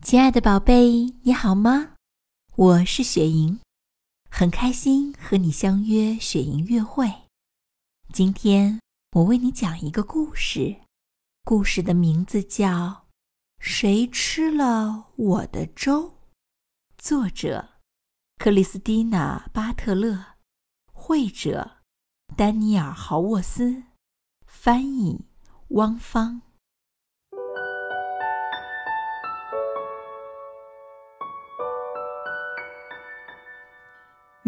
亲爱的宝贝，你好吗？我是雪莹，很开心和你相约雪莹月会。今天我为你讲一个故事，故事的名字叫《谁吃了我的粥》，作者克里斯蒂娜·巴特勒，绘者丹尼尔·豪沃斯，翻译汪芳。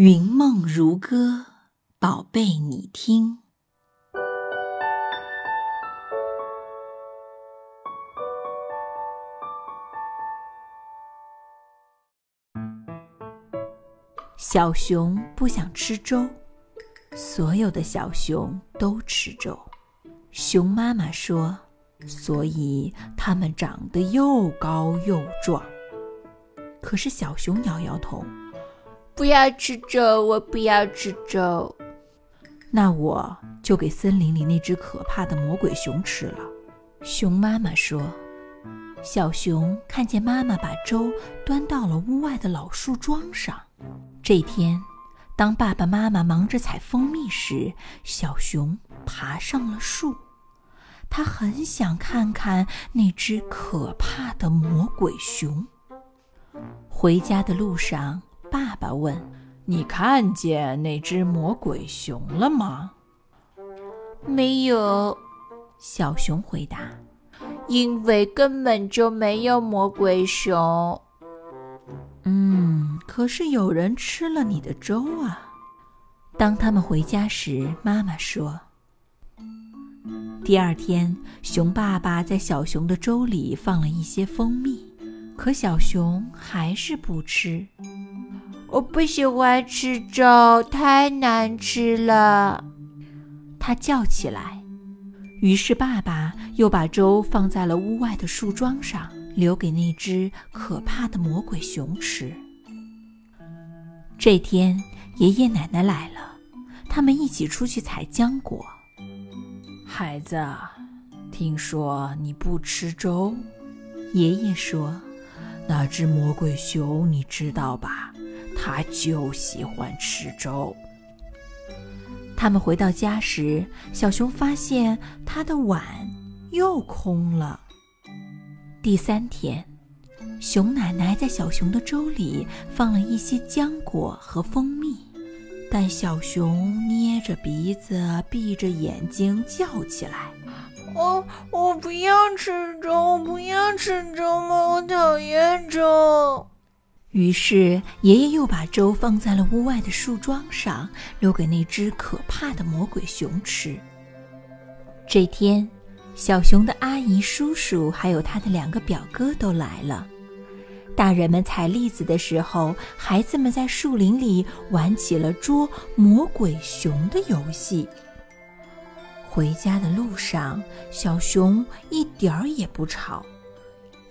云梦如歌，宝贝，你听。小熊不想吃粥，所有的小熊都吃粥。熊妈妈说：“所以它们长得又高又壮。”可是小熊摇摇头。不要吃粥，我不要吃粥。那我就给森林里那只可怕的魔鬼熊吃了。熊妈妈说：“小熊看见妈妈把粥端到了屋外的老树桩上。这天，当爸爸妈妈忙着采蜂蜜时，小熊爬上了树。他很想看看那只可怕的魔鬼熊。回家的路上。”爸爸问：“你看见那只魔鬼熊了吗？”“没有。”小熊回答，“因为根本就没有魔鬼熊。”“嗯，可是有人吃了你的粥啊。”当他们回家时，妈妈说：“第二天，熊爸爸在小熊的粥里放了一些蜂蜜，可小熊还是不吃。”我不喜欢吃粥，太难吃了。他叫起来。于是爸爸又把粥放在了屋外的树桩上，留给那只可怕的魔鬼熊吃。这天，爷爷奶奶来了，他们一起出去采浆果。孩子，听说你不吃粥？爷爷说：“那只魔鬼熊，你知道吧？”他就喜欢吃粥。他们回到家时，小熊发现他的碗又空了。第三天，熊奶奶在小熊的粥里放了一些浆果和蜂蜜，但小熊捏着鼻子，闭着眼睛叫起来：“我我不要吃粥，我不要吃粥嘛！我讨厌粥。”于是，爷爷又把粥放在了屋外的树桩上，留给那只可怕的魔鬼熊吃。这天，小熊的阿姨、叔叔还有他的两个表哥都来了。大人们采栗子的时候，孩子们在树林里玩起了捉魔鬼熊的游戏。回家的路上，小熊一点儿也不吵，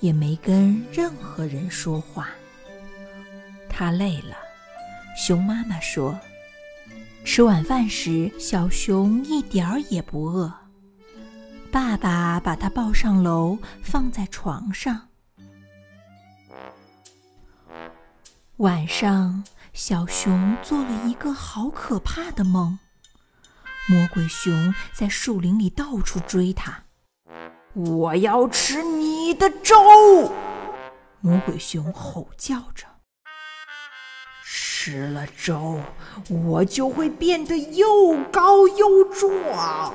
也没跟任何人说话。他累了，熊妈妈说：“吃晚饭时，小熊一点儿也不饿。”爸爸把它抱上楼，放在床上。晚上，小熊做了一个好可怕的梦：魔鬼熊在树林里到处追他。我要吃你的粥！魔鬼熊吼叫着。吃了粥，我就会变得又高又壮。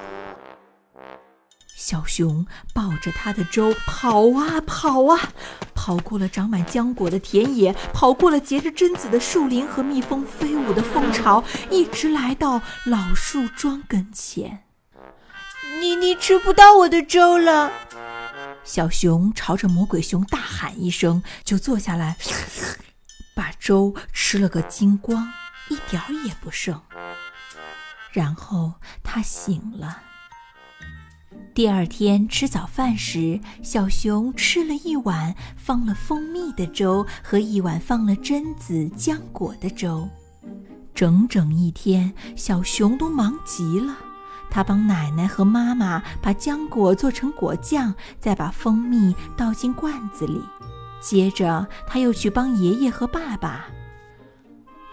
小熊抱着他的粥跑啊跑啊，跑过了长满浆果的田野，跑过了结着榛子的树林和蜜蜂飞舞的蜂巢，一直来到老树桩跟前。你你吃不到我的粥了！小熊朝着魔鬼熊大喊一声，就坐下来。把粥吃了个精光，一点儿也不剩。然后他醒了。第二天吃早饭时，小熊吃了一碗放了蜂蜜的粥和一碗放了榛子浆果的粥。整整一天，小熊都忙极了。他帮奶奶和妈妈把浆果做成果酱，再把蜂蜜倒进罐子里。接着他又去帮爷爷和爸爸。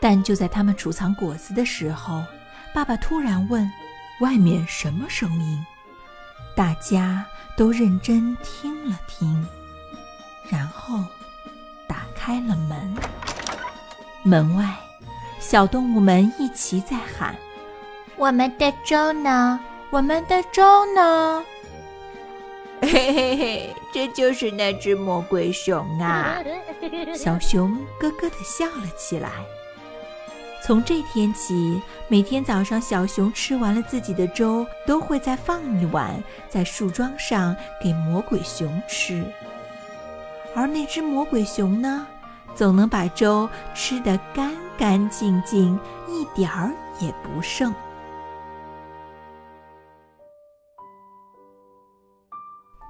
但就在他们储藏果子的时候，爸爸突然问：“外面什么声音？”大家都认真听了听，然后打开了门。门外，小动物们一起在喊：“我们的粥呢？我们的粥呢？” 嘿嘿嘿，这就是那只魔鬼熊啊！小熊咯咯地笑了起来。从这天起，每天早上，小熊吃完了自己的粥，都会再放一碗在树桩上给魔鬼熊吃。而那只魔鬼熊呢，总能把粥吃得干干净净，一点儿也不剩。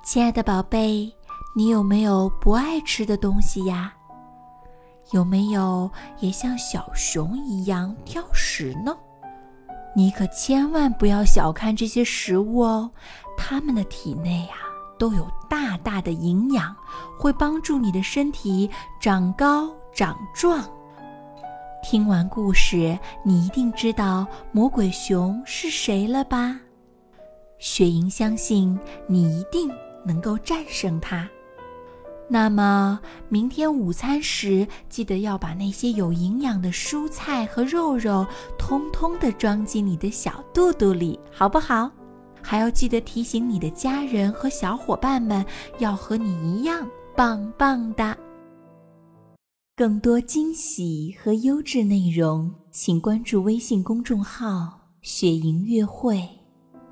亲爱的宝贝，你有没有不爱吃的东西呀？有没有也像小熊一样挑食呢？你可千万不要小看这些食物哦，它们的体内呀都有大大的营养，会帮助你的身体长高长壮。听完故事，你一定知道魔鬼熊是谁了吧？雪莹相信你一定。能够战胜它，那么明天午餐时记得要把那些有营养的蔬菜和肉肉通通的装进你的小肚肚里，好不好？还要记得提醒你的家人和小伙伴们，要和你一样棒棒的。更多惊喜和优质内容，请关注微信公众号“雪莹乐会”，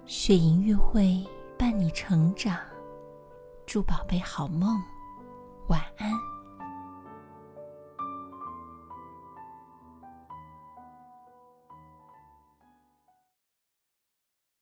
雪莹乐会伴你成长。祝宝贝好梦。晚安。